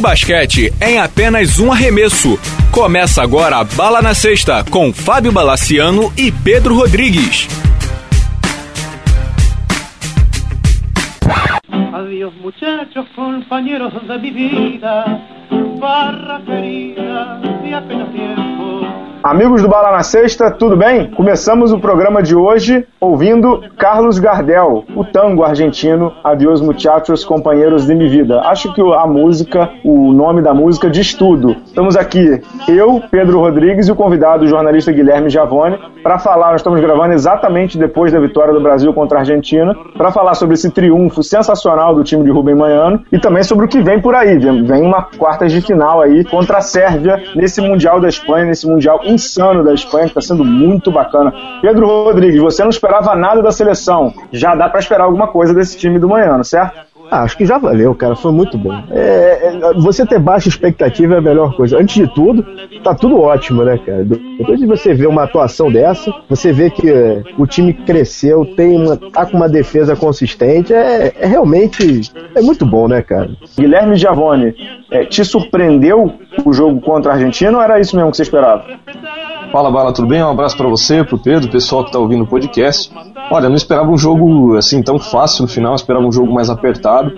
basquete em apenas um arremesso. Começa agora a Bala na Sexta com Fábio Balaciano e Pedro Rodrigues. Adiós muchachos, compañeros de mi vida, barra querida, de apenas tiempo. Amigos do Bala na Sexta, tudo bem? Começamos o programa de hoje ouvindo Carlos Gardel, o tango argentino Adiós Muchachos, Companheiros de Mi Vida. Acho que a música, o nome da música diz tudo. Estamos aqui, eu, Pedro Rodrigues e o convidado, o jornalista Guilherme Giavone, para falar, nós estamos gravando exatamente depois da vitória do Brasil contra a Argentina, para falar sobre esse triunfo sensacional do time de Rubem Manhano e também sobre o que vem por aí. Vem uma quartas de final aí contra a Sérvia nesse Mundial da Espanha, nesse Mundial insano da Espanha, que está sendo muito bacana. Pedro Rodrigues, você não esperava nada da seleção. Já dá para esperar alguma coisa desse time do Manhano, certo? Ah, acho que já valeu, cara. Foi muito bom. É, é, você ter baixa expectativa é a melhor coisa. Antes de tudo, tá tudo ótimo, né, cara? Depois de você ver uma atuação dessa, você vê que é, o time cresceu, tem uma, tá com uma defesa consistente. É, é realmente é muito bom, né, cara? Guilherme Giavone, é, te surpreendeu o jogo contra a Argentina ou era isso mesmo que você esperava? Fala, Bala, tudo bem? Um abraço para você, pro Pedro, pessoal que tá ouvindo o podcast. Olha, não esperava um jogo assim tão fácil no final, esperava um jogo mais apertado.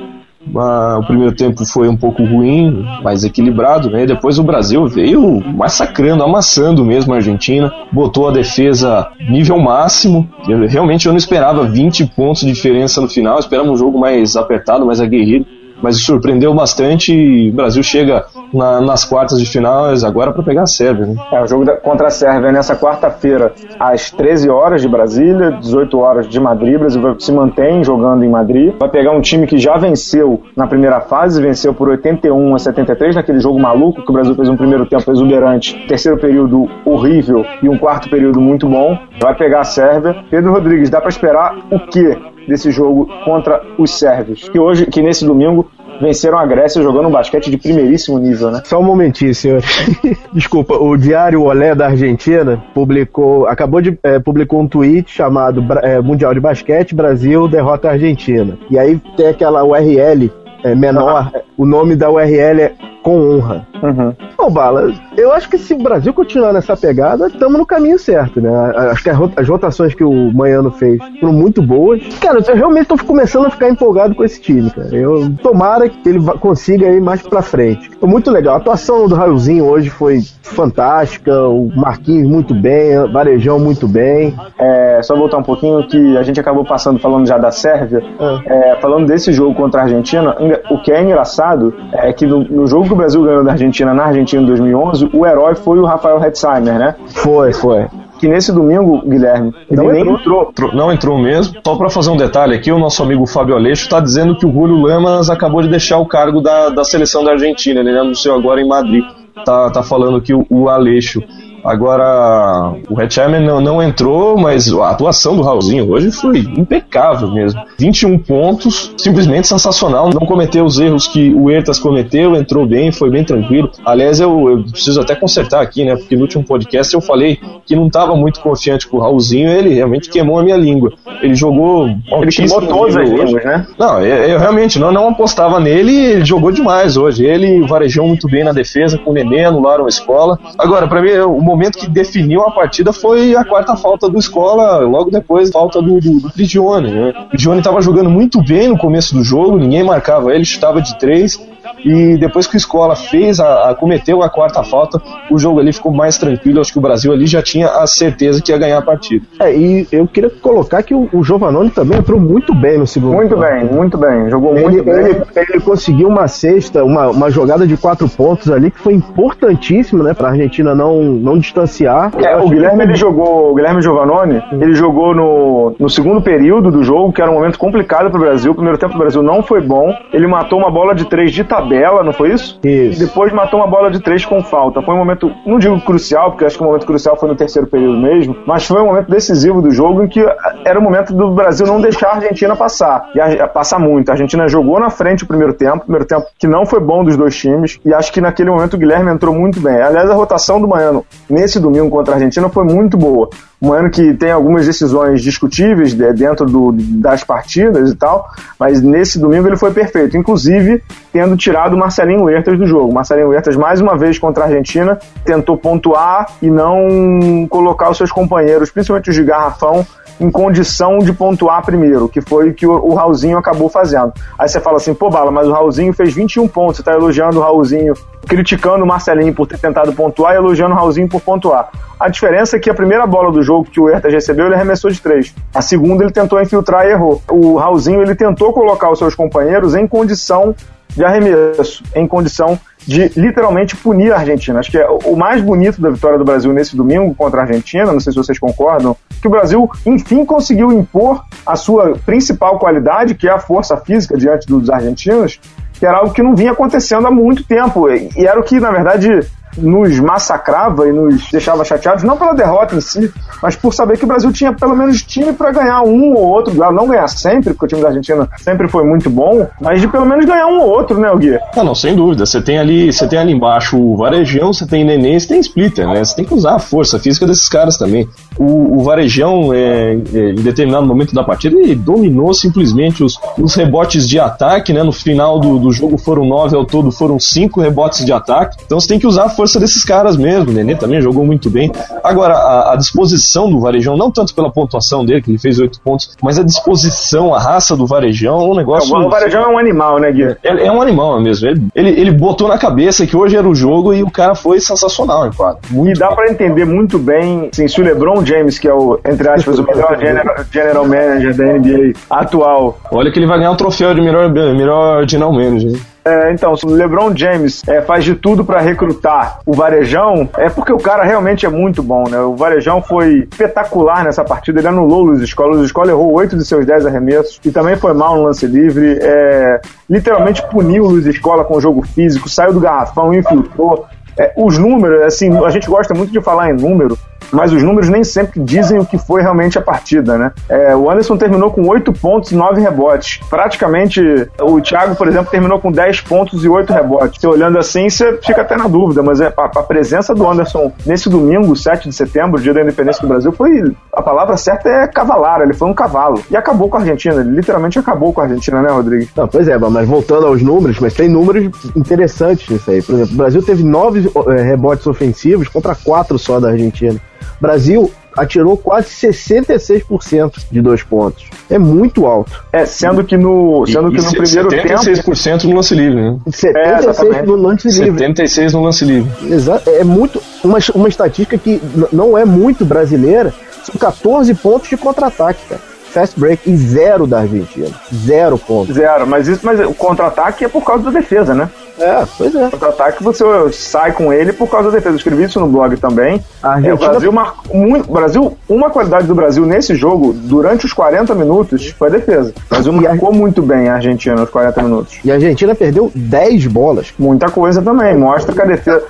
Uh, o primeiro tempo foi um pouco ruim, mais equilibrado, né? Depois o Brasil veio massacrando, amassando mesmo a Argentina, botou a defesa nível máximo. Eu, realmente eu não esperava 20 pontos de diferença no final, esperava um jogo mais apertado, mais aguerrido mas surpreendeu bastante e o Brasil chega na, nas quartas de finais agora para pegar a Sérvia. Né? É, o jogo da, contra a Sérvia é nessa quarta-feira, às 13 horas de Brasília, 18 horas de Madrid. O Brasil se mantém jogando em Madrid. Vai pegar um time que já venceu na primeira fase, venceu por 81 a 73, naquele jogo maluco que o Brasil fez um primeiro tempo exuberante, terceiro período horrível e um quarto período muito bom. Vai pegar a Sérvia. Pedro Rodrigues, dá para esperar o quê desse jogo contra os sérvios, que hoje, que nesse domingo venceram a Grécia jogando um basquete de primeiríssimo nível, né? Só um momentinho, senhor. Desculpa, o Diário Olé da Argentina publicou, acabou de é, publicou um tweet chamado é, Mundial de Basquete Brasil derrota a Argentina. E aí tem aquela URL é, menor, uhum. o nome da URL é com honra. Uhum. Bom, Bala, eu acho que se o Brasil continuar nessa pegada, estamos no caminho certo, né? Acho que as rotações que o Manhano fez foram muito boas. Cara, eu realmente estou começando a ficar empolgado com esse time, cara. Eu tomara que ele consiga ir mais pra frente. Foi muito legal. A atuação do Raulzinho hoje foi fantástica, o Marquinhos muito bem, o Varejão muito bem. É, só voltar um pouquinho que a gente acabou passando falando já da Sérvia, é. É, falando desse jogo contra a Argentina, o que é engraçado é que no, no jogo que o Brasil ganhou da Argentina na Argentina em 2011, o herói foi o Rafael Hetzheimer, né? Foi, foi que nesse domingo, Guilherme, ele não nem entrou. entrou. Não entrou mesmo. Só para fazer um detalhe aqui, o nosso amigo Fábio Aleixo está dizendo que o Julio Lamas acabou de deixar o cargo da, da seleção da Argentina. Ele anunciou agora em Madrid. Tá, tá falando que o, o Aleixo Agora, o Hetzheimer não, não entrou, mas a atuação do Raulzinho hoje foi impecável mesmo. 21 pontos, simplesmente sensacional. Não cometeu os erros que o Ertas cometeu, entrou bem, foi bem tranquilo. Aliás, eu, eu preciso até consertar aqui, né? Porque no último podcast eu falei que não estava muito confiante com o Raulzinho, ele realmente queimou a minha língua. Ele jogou. Ele queimou todas as línguas, né? Não, eu, eu, realmente não, não apostava nele, ele jogou demais hoje. Ele varejou muito bem na defesa, com o Nenê, anularam a escola. Agora, para mim, o momento que definiu a partida foi a quarta falta do Escola, logo depois falta do, do, do Prigione. Né? O Prigione estava jogando muito bem no começo do jogo, ninguém marcava ele, chutava de três. E depois que o Escola fez, a, a, cometeu a quarta falta, o jogo ali ficou mais tranquilo. Acho que o Brasil ali já tinha a certeza que ia ganhar a partida. É, e eu queria colocar que o, o Giovanoni também entrou muito bem no segundo Muito bem, muito bem. Jogou ele, muito bem. Ele, ele, conseguiu uma cesta, uma, uma jogada de quatro pontos ali que foi importantíssima, né, pra Argentina não, não distanciar. É, o Guilherme, ele jogou, o Guilherme Giovanoni, ele jogou no, no segundo período do jogo, que era um momento complicado pro Brasil. O primeiro tempo do Brasil não foi bom. Ele matou uma bola de três de tabela, não foi isso? Isso. E depois matou uma bola de três com falta. Foi um momento, não digo crucial, porque acho que o momento crucial foi no terceiro período mesmo, mas foi um momento decisivo do jogo em que era o momento do Brasil não deixar a Argentina passar. E a, passar muito. A Argentina jogou na frente o primeiro tempo, primeiro tempo que não foi bom dos dois times, e acho que naquele momento o Guilherme entrou muito bem. Aliás, a rotação do Manhano nesse domingo contra a Argentina foi muito boa. Um ano que tem algumas decisões discutíveis dentro do, das partidas e tal, mas nesse domingo ele foi perfeito, inclusive tendo tirado o Marcelinho Huertas do jogo. Marcelinho Huertas, mais uma vez contra a Argentina, tentou pontuar e não colocar os seus companheiros, principalmente os de garrafão, em condição de pontuar primeiro, que foi o que o, Raulzinho acabou fazendo. Aí você fala assim, pô, Bala, mas o Raulzinho fez 21 pontos, você tá elogiando o Raulzinho, criticando o Marcelinho por ter tentado pontuar e elogiando o Raulzinho por pontuar. A diferença é que a primeira bola do jogo que o Hertas recebeu, ele arremessou de três. A segunda, ele tentou infiltrar e errou. O Raulzinho, ele tentou colocar os seus companheiros em condição de arremesso, em condição de literalmente punir a Argentina. Acho que é o mais bonito da vitória do Brasil nesse domingo contra a Argentina, não sei se vocês concordam, que o Brasil, enfim, conseguiu impor a sua principal qualidade, que é a força física diante dos argentinos, que era algo que não vinha acontecendo há muito tempo. E era o que, na verdade, nos massacrava e nos deixava chateados, não pela derrota em si, mas por saber que o Brasil tinha pelo menos time para ganhar um ou outro, não ganhar sempre, porque o time da Argentina sempre foi muito bom, mas de pelo menos ganhar um ou outro, né, Gui? Não, não, sem dúvida. Você tem ali, você tem ali embaixo o Varejão, você tem Nenê, você tem Splitter, né? Você tem que usar a força física desses caras também. O, o Varejão, é, é, em determinado momento da partida, ele dominou simplesmente os, os rebotes de ataque, né? No final do, do jogo foram nove ao todo, foram cinco rebotes de ataque. Então você tem que usar a força desses caras mesmo. O Nenê também jogou muito bem. Agora, a, a, disposição do Varejão, não tanto pela pontuação dele, que ele fez oito pontos, mas a disposição, a raça do Varejão é um negócio. o Varejão é um animal, né, Gui? É, é um animal mesmo. Ele, ele, ele, botou na cabeça que hoje era o jogo e o cara foi sensacional, em quadro. E dá para entender muito bem assim, se o LeBron James, que é o, entre aspas, o melhor general, general manager da NBA atual. Olha que ele vai ganhar o um troféu de melhor, melhor general manager. É, então, se o LeBron James é, faz de tudo para recrutar o Varejão, é porque o cara realmente é muito bom, né? O Varejão foi espetacular nessa partida, ele anulou o Luiz Escola, o Luiz Escola errou oito de seus dez arremessos e também foi mal no lance livre, é, literalmente puniu o Luiz Escola com o jogo físico, saiu do garrafão, infiltrou. É, os números, assim, a gente gosta muito de falar em número, mas os números nem sempre dizem o que foi realmente a partida, né? É, o Anderson terminou com 8 pontos e 9 rebotes. Praticamente, o Thiago, por exemplo, terminou com 10 pontos e 8 rebotes. Você olhando assim, você fica até na dúvida, mas é, a, a, presença do Anderson nesse domingo, 7 de setembro, dia da independência do Brasil, foi. A palavra certa é cavalar, ele foi um cavalo. E acabou com a Argentina, ele literalmente acabou com a Argentina, né, Rodrigo? Não, pois é, mas voltando aos números, mas tem números interessantes nisso aí. Por exemplo, o Brasil teve 9 é, rebotes ofensivos contra 4 só da Argentina. Brasil atirou quase 66% de dois pontos. É muito alto. É, sendo que no, sendo e, que no primeiro 76% tempo... no lance livre, né? 76% é, no lance livre. 76 no lance livre. Exato. É muito uma, uma estatística que não é muito brasileira. São 14 pontos de contra-ataque, cara fast break e zero da Argentina. Zero pontos. Zero, mas isso, mas o contra-ataque é por causa da defesa, né? É, pois é. Contra-ataque você sai com ele por causa da defesa. Eu escrevi isso no blog também. A Argentina... É, o Brasil marcou muito. Brasil, uma qualidade do Brasil nesse jogo, durante os 40 minutos, foi a defesa. O Brasil marcou a... muito bem a Argentina nos 40 minutos. E a Argentina perdeu 10 bolas. Muita coisa também. Mostra que a defesa.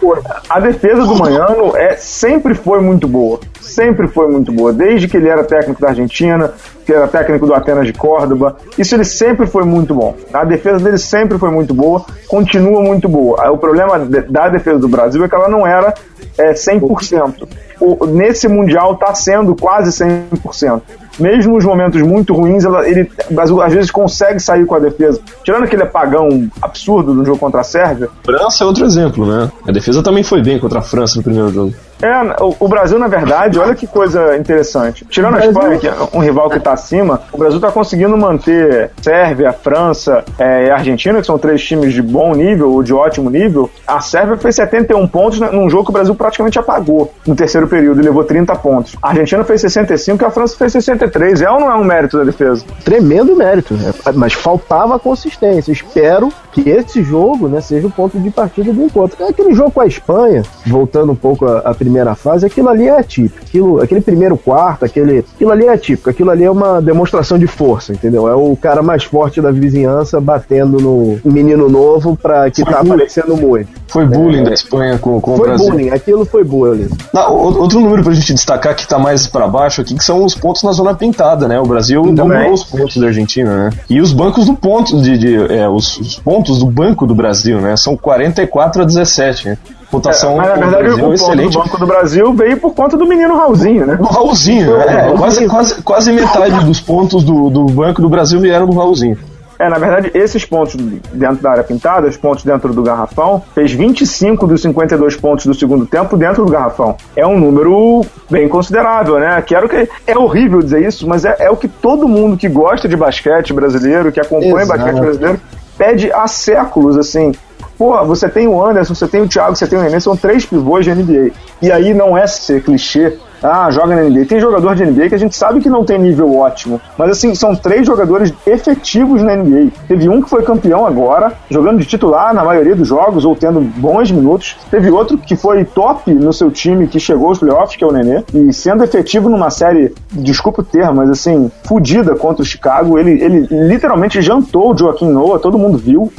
A defesa do Manhano é, sempre foi muito boa. Sempre foi muito boa. Desde que ele era técnico da Argentina, que era técnico do Atenas de Córdoba. Isso ele sempre foi muito bom. A defesa dele sempre foi muito boa, continua muito boa. O problema da defesa do Brasil é que ela não era é, 100%. O, nesse Mundial está sendo quase 100% mesmo nos momentos muito ruins, ela, ele, o Brasil às vezes consegue sair com a defesa. Tirando aquele apagão absurdo do jogo contra a Sérvia. França é outro exemplo, né? A defesa também foi bem contra a França no primeiro jogo. É, o, o Brasil, na verdade, olha que coisa interessante. Tirando a Espanha, que é um rival que está acima, o Brasil está conseguindo manter Sérvia, França é, e Argentina, que são três times de bom nível ou de ótimo nível. A Sérvia fez 71 pontos num jogo que o Brasil praticamente apagou no terceiro período e levou 30 pontos. A Argentina fez 65 e a França fez 63. É ou não é um mérito da defesa? Tremendo mérito, né? mas faltava consistência. Espero que esse jogo né, seja o ponto de partida do encontro. Aquele jogo com a Espanha, voltando um pouco à primeira primeira fase, aquilo ali é atípico. Aquilo, aquele primeiro quarto, aquele, aquilo ali é atípico. Aquilo ali é uma demonstração de força, entendeu? É o cara mais forte da vizinhança batendo no menino novo pra, que foi tá bullying. aparecendo muito. Foi bullying é, da Espanha com, com o Brasil. Foi bullying, aquilo foi bullying. Não, outro número pra gente destacar que tá mais para baixo aqui, que são os pontos na zona pintada, né? O Brasil dominou os pontos da Argentina, né? E os bancos do ponto, de, de é, os, os pontos do banco do Brasil, né? São 44 a 17, né? Rotação É, mas na verdade Brasil, o ponto excelente. do Banco do Brasil veio por conta do menino Raulzinho, né? Do Raulzinho, é, quase, quase, quase metade dos pontos do, do Banco do Brasil vieram do Raulzinho. É, na verdade, esses pontos dentro da área pintada, os pontos dentro do garrafão, fez 25 dos 52 pontos do segundo tempo dentro do garrafão. É um número bem considerável, né? Quero que. É horrível dizer isso, mas é, é o que todo mundo que gosta de basquete brasileiro, que acompanha Exato. basquete brasileiro, pede há séculos, assim. Pô, você tem o Anderson, você tem o Thiago, você tem o Nenê, são três pivôs de NBA. E aí não é ser clichê. Ah, joga na NBA. Tem jogador de NBA que a gente sabe que não tem nível ótimo. Mas assim, são três jogadores efetivos na NBA. Teve um que foi campeão agora, jogando de titular na maioria dos jogos, ou tendo bons minutos. Teve outro que foi top no seu time, que chegou aos playoffs, que é o Nenê. E sendo efetivo numa série, desculpa o termo, mas assim, fodida contra o Chicago. Ele, ele literalmente jantou o Joaquim Noah, todo mundo viu.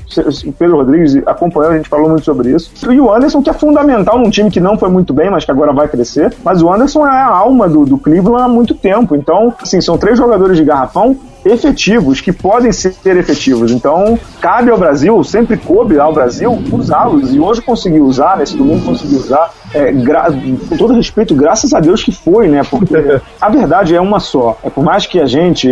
O Pedro Rodrigues acompanhou, a gente falou muito sobre isso. E o Anderson, que é fundamental num time que não foi muito bem, mas que agora vai crescer. Mas o Anderson é a alma do, do Cleveland há muito tempo. Então, assim, são três jogadores de garrafão efetivos, que podem ser efetivos. Então, cabe ao Brasil, sempre coube ao Brasil usá-los. E hoje conseguiu usar, nesse domingo conseguiu usar. É, com todo respeito, graças a Deus que foi, né? Porque a verdade é uma só. É por mais que a gente,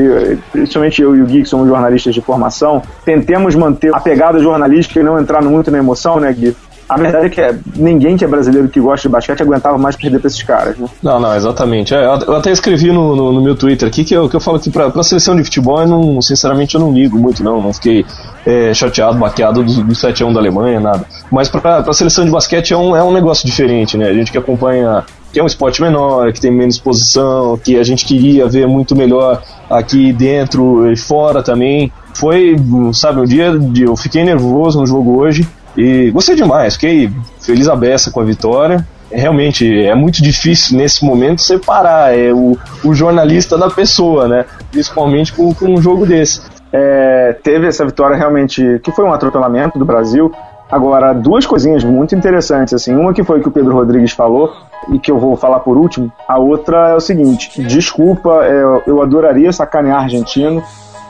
principalmente eu e o Gui, que somos jornalistas de formação, tentemos manter a pegada jornalística e não entrar muito na emoção, né, Gui? A verdade é que é, ninguém que é brasileiro que gosta de basquete aguentava mais perder pra esses caras, né? Não, não, exatamente. É, eu até escrevi no, no, no meu Twitter aqui que eu, que eu falo que pra, pra seleção de futebol, eu não, sinceramente, eu não ligo muito, não. Não fiquei é, chateado, baqueado do, do 7x1 da Alemanha, nada. Mas pra, pra seleção de basquete é um, é um negócio diferente, né? A gente que acompanha que é um esporte menor, que tem menos exposição, que a gente queria ver muito melhor aqui dentro e fora também. Foi, sabe, um dia de, eu fiquei nervoso no jogo hoje e gostei demais, fiquei feliz a beça com a vitória. Realmente é muito difícil nesse momento separar é, o, o jornalista da pessoa, né? Principalmente com, com um jogo desse. É, teve essa vitória realmente, que foi um atropelamento do Brasil. Agora, duas coisinhas muito interessantes, assim. Uma que foi que o Pedro Rodrigues falou, e que eu vou falar por último. A outra é o seguinte: desculpa, é, eu adoraria sacanear argentino.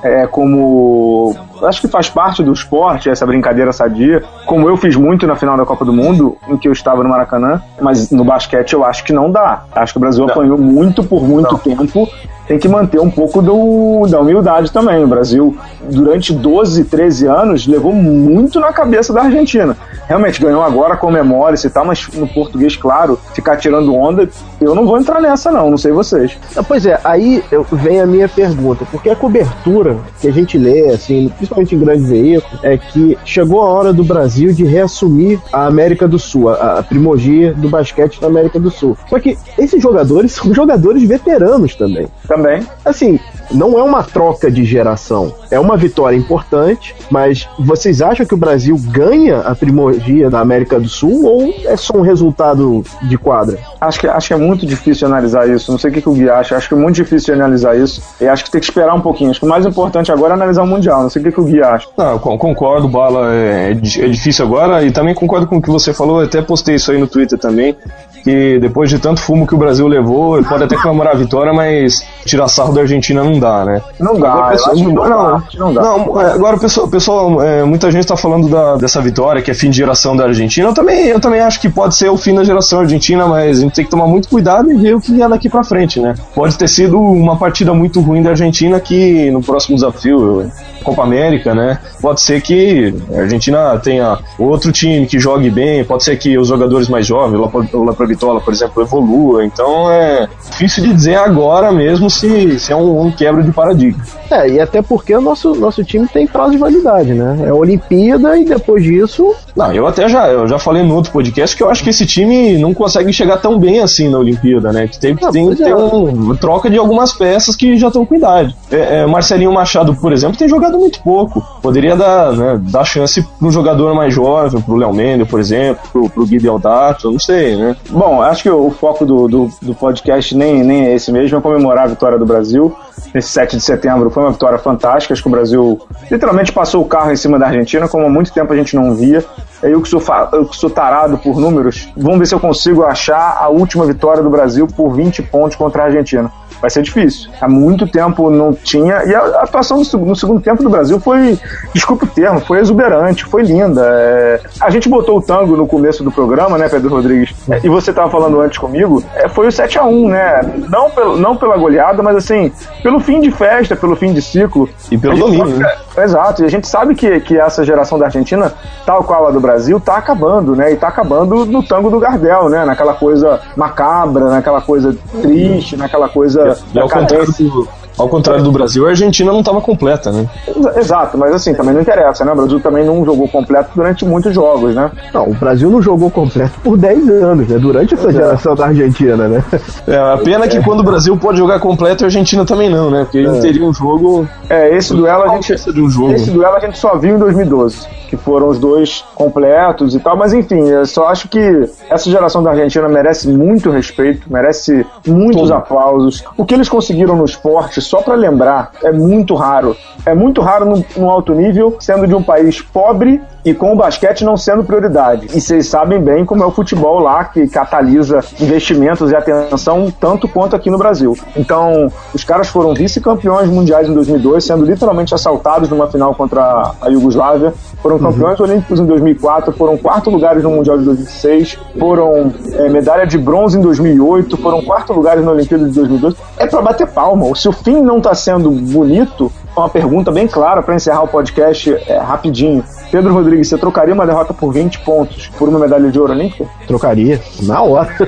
É como. Acho que faz parte do esporte, essa brincadeira sadia. Como eu fiz muito na final da Copa do Mundo, em que eu estava no Maracanã. Mas no basquete eu acho que não dá. Acho que o Brasil apanhou muito por muito tempo tem que manter um pouco do, da humildade também. O Brasil, durante 12, 13 anos, levou muito na cabeça da Argentina. Realmente ganhou agora, comemora-se e tal, mas no português, claro, ficar tirando onda, eu não vou entrar nessa, não, não sei vocês. Ah, Pois é, aí vem a minha pergunta, porque a cobertura que a gente lê, assim, principalmente em grandes veículos, é que chegou a hora do Brasil de reassumir a América do Sul, a, a primordia do basquete da América do Sul. Só que esses jogadores são jogadores veteranos também. Também. Assim, não é uma troca de geração, é uma vitória importante, mas vocês acham que o Brasil ganha a primordia da América do Sul ou é só um resultado de quadra? Acho que, acho que é muito difícil analisar isso. Não sei o que, que o Gui acha. Acho que é muito difícil de analisar isso. E acho que tem que esperar um pouquinho. Acho que o mais importante agora é analisar o Mundial. Não sei o que, que o Gui acha. Não, concordo, Bala, é, é é difícil agora e também concordo com o que você falou, eu até postei isso aí no Twitter também, que depois de tanto fumo que o Brasil levou, ele pode até comemorar a vitória, mas tirar sarro da Argentina não dá, né? Não dá, Agora, pessoal- não não, dá, não dá. Não, é, agora o pessoal, pessoal é, muita gente está falando da- dessa vitória, que é fim de geração da Argentina. Eu também, eu também acho que pode ser o fim da geração argentina, mas a gente tem que tomar muito cuidado e ver o que é daqui pra frente, né? Pode ter sido uma partida muito ruim da Argentina que no próximo desafio, Copa América, né? Pode ser que a Argentina tenha outro time que jogue bem, pode ser que os jogadores mais jovens, lá pra Vitola, por exemplo, evolua. Então é difícil de dizer agora mesmo se, se é um, um quebra de paradigma. É, e até porque o nosso, nosso time tem prazo de validade, né? É a Olimpíada e depois disso. Não, eu até já, eu já falei no outro podcast que eu acho que esse time não consegue chegar tão bem assim na Olimpíada, né? Que tem, tem que ter é. um- troca de algumas peças que já estão com idade. É, é, Marcelinho Machado, por exemplo, tem jogado muito pouco. Poderia dar, né, dar chance para um jogador mais jovem, pro Léo Mendes, por exemplo, pro, pro Gui Deodato, não sei, né? Bom, acho que o foco do, do, do podcast nem, nem é esse mesmo, é comemorar a vitória do Brasil. Nesse 7 de setembro foi uma vitória fantástica. Acho que o Brasil literalmente passou o carro em cima da Argentina, como há muito tempo a gente não via. Eu que sou, eu que sou tarado por números, vamos ver se eu consigo achar a última vitória do Brasil por 20 pontos contra a Argentina vai ser difícil. Há muito tempo não tinha. E a atuação no, segundo tempo do Brasil foi, desculpe o termo, foi exuberante, foi linda. É, a gente botou o tango no começo do programa, né, Pedro Rodrigues? É, e você estava falando antes comigo, é, foi o 7 a 1 né? Não, pelo, não pela goleada, mas assim, pelo fim de festa, pelo fim de ciclo. E pelo domínio, né? Exato, e a gente sabe que, que essa geração da Argentina, tal qual a do Brasil, tá acabando, né? E tá acabando no tango do Gardel, né? Naquela coisa macabra, naquela coisa triste, naquela coisa ao contrário, do, ao contrário do Brasil, a Argentina não estava completa, né? Exato, mas assim, também não interessa, né? O Brasil também não jogou completo durante muitos jogos, né? Não, o Brasil não jogou completo por 10 anos, né? Durante essa geração da Argentina, né? É, a pena é que quando o Brasil pode jogar completo, a Argentina também não, né? Porque é. teria um jogo. É, esse duelo a gente. De um jogo. Esse duelo a gente só viu em 2012 que foram os dois completos e tal, mas enfim, eu só acho que essa geração da Argentina merece muito respeito, merece muitos Tudo. aplausos. O que eles conseguiram no esporte, só para lembrar, é muito raro. É muito raro no, no alto nível, sendo de um país pobre e com o basquete não sendo prioridade. E vocês sabem bem como é o futebol lá que catalisa investimentos e atenção tanto quanto aqui no Brasil. Então, os caras foram vice-campeões mundiais em 2002, sendo literalmente assaltados numa final contra a Iugoslávia. Foram uhum. campeões uhum. olímpicos em 2004, foram quarto lugares no Mundial de 2006, foram é, medalha de bronze em 2008, foram quarto lugares na Olimpíada de 2002. É para bater palma. Se o fim não está sendo bonito, uma pergunta bem clara para encerrar o podcast é, rapidinho. Pedro Rodrigues, você trocaria uma derrota por 20 pontos por uma medalha de ouro olímpica? Trocaria, na hora.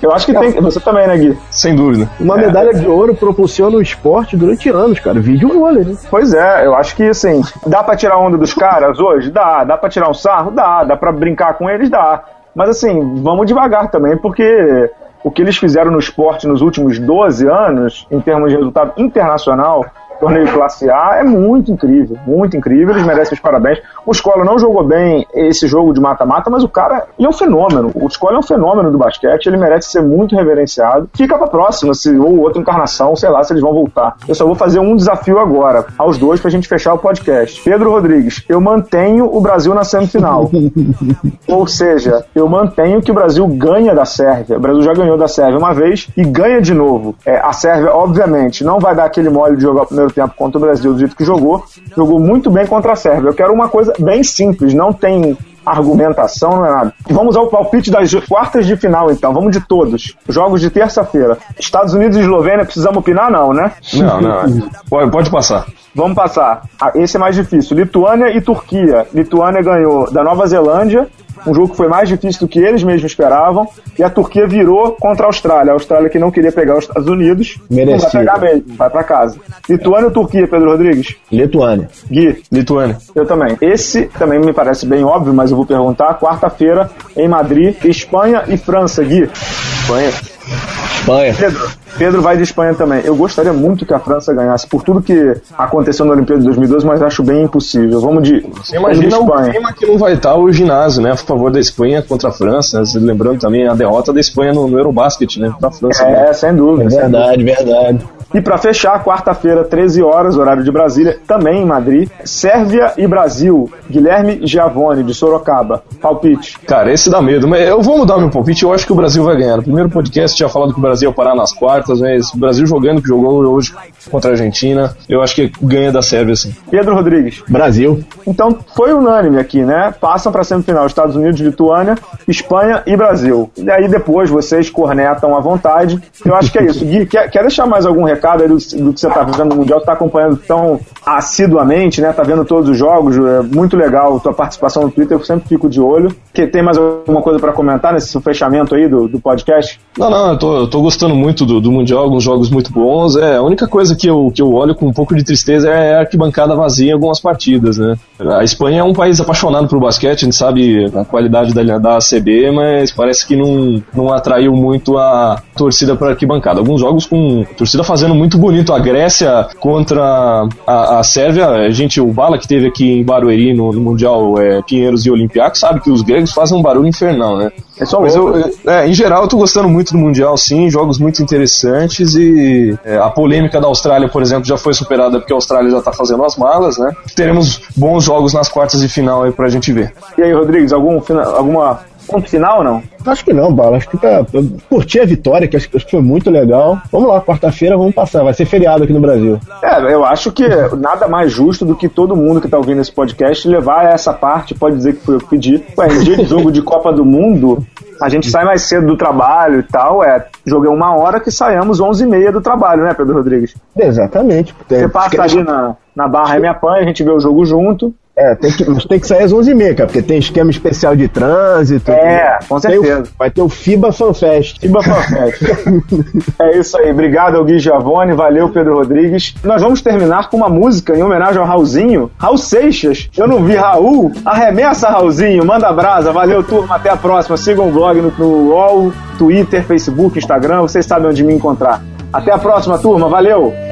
Eu acho que tem. Você também, né, Gui? Sem dúvida. Uma é. medalha de ouro propulsiona o esporte durante anos, cara. Vídeo vôlei, né? Pois é, eu acho que assim, dá para tirar onda dos caras hoje? Dá. Dá para tirar um sarro? Dá. Dá para brincar com eles? Dá. Mas assim, vamos devagar também, porque o que eles fizeram no esporte nos últimos 12 anos, em termos de resultado internacional, torneio classe A é muito incrível, muito incrível, eles merecem os parabéns. O Escola não jogou bem esse jogo de mata-mata, mas o cara é um fenômeno. O Escola é um fenômeno do basquete, ele merece ser muito reverenciado. Fica pra próxima, se, ou outra encarnação, sei lá se eles vão voltar. Eu só vou fazer um desafio agora, aos dois, pra gente fechar o podcast. Pedro Rodrigues, eu mantenho o Brasil na semifinal. ou seja, eu mantenho que o Brasil ganha da Sérvia. O Brasil já ganhou da Sérvia uma vez e ganha de novo. É, a Sérvia, obviamente, não vai dar aquele mole de jogar o primeiro tempo contra o Brasil do jeito que jogou. Jogou muito bem contra a Sérvia. Eu quero uma coisa bem simples, não tem argumentação, não é nada. Vamos ao palpite das quartas de final, então. Vamos de todos. Jogos de terça-feira. Estados Unidos e Eslovênia, precisamos opinar, não, né? Não, não. Pode, pode passar. Vamos passar. Ah, esse é mais difícil. Lituânia e Turquia. Lituânia ganhou da Nova Zelândia um jogo que foi mais difícil do que eles mesmos esperavam, e a Turquia virou contra a Austrália. A Austrália que não queria pegar os Estados Unidos, Merecido. vai pegar mesmo, vai para casa. Lituânia ou Turquia, Pedro Rodrigues? Lituânia. Gui? Lituânia. Eu também. Esse também me parece bem óbvio, mas eu vou perguntar. Quarta-feira, em Madrid, Espanha e França, Gui. Espanha. Espanha. Pedro, Pedro vai de Espanha também. Eu gostaria muito que a França ganhasse, por tudo que aconteceu na Olimpíada de 2012, mas acho bem impossível. Vamos de, Você imagina de Espanha. o clima que não vai estar o ginásio, né? A favor da Espanha contra a França. Né? Lembrando também a derrota da Espanha no, no Eurobasket, né? Pra França. É, né? sem dúvida. É verdade, sem dúvida. verdade. E para fechar, quarta-feira, 13 horas, horário de Brasília, também em Madrid, Sérvia e Brasil. Guilherme Giavone, de Sorocaba. Palpite. Cara, esse dá medo, mas eu vou mudar meu palpite. Eu acho que o Brasil vai ganhar. No primeiro podcast tinha falado que o Brasil ia parar nas quartas, mas o Brasil jogando que jogou hoje contra a Argentina, eu acho que ganha da Sérvia, sim. Pedro Rodrigues. Brasil. Então foi unânime aqui, né? Passam para semifinal Estados Unidos, Lituânia, Espanha e Brasil. E aí depois vocês cornetam à vontade. Eu acho que é isso. Gui, quer, quer deixar mais algum recado? do, do que você está vendo no Mundial, está acompanhando tão assiduamente, né? Tá vendo todos os jogos, é muito legal tua participação no Twitter, eu sempre fico de olho. Que tem mais alguma coisa para comentar nesse fechamento aí do, do podcast? Não, não, eu tô, eu tô gostando muito do, do Mundial, alguns jogos muito bons. É, a única coisa que eu, que eu olho com um pouco de tristeza é a arquibancada vazia em algumas partidas, né? A Espanha é um país apaixonado por basquete, a gente sabe a qualidade da, da ACB, mas parece que não, não atraiu muito a torcida para arquibancada. Alguns jogos com torcida fazendo muito bonito. A Grécia contra a, a Sérvia, a gente, o Bala que teve aqui em Barueri no, no Mundial é, Pinheiros e Olympiacos, sabe que os gregos fazem um barulho infernal, né? É só Mas eu, é, em geral, eu tô gostando muito do Mundial, sim. Jogos muito interessantes e é, a polêmica da Austrália, por exemplo, já foi superada porque a Austrália já tá fazendo as malas, né? Teremos bons jogos nas quartas de final aí pra gente ver. E aí, Rodrigues, algum, alguma ponto final ou não? Acho que não, Bala. Acho que tá. Curti a vitória, que acho, que foi muito legal. Vamos lá, quarta-feira vamos passar. Vai ser feriado aqui no Brasil. É, eu acho que nada mais justo do que todo mundo que tá ouvindo esse podcast levar essa parte, pode dizer que foi eu que pedi. Ué, em dia de jogo de Copa do Mundo, a gente sai mais cedo do trabalho e tal, é, joguei uma hora que saímos 11h30 do trabalho, né, Pedro Rodrigues? Exatamente. Você passa ali na, na Barra e me apanha, a gente vê o jogo junto. É, tem que, mas tem que sair às 11h30, cara, porque tem esquema especial de trânsito. É, com Tem o- certeza. vai ter o FIBA FanFest. Tiba Fanfest. é isso aí, obrigado ao Gui Giavone, valeu Pedro Rodrigues. Nós vamos terminar com uma música em homenagem ao Raulzinho, Raul Seixas. Eu não vi Raul, arremessa Raulzinho, manda brasa, valeu turma, até a próxima. Sigam o blog no, no UOL, Twitter, Facebook, Instagram, vocês sabem onde me encontrar. Até a próxima turma, valeu!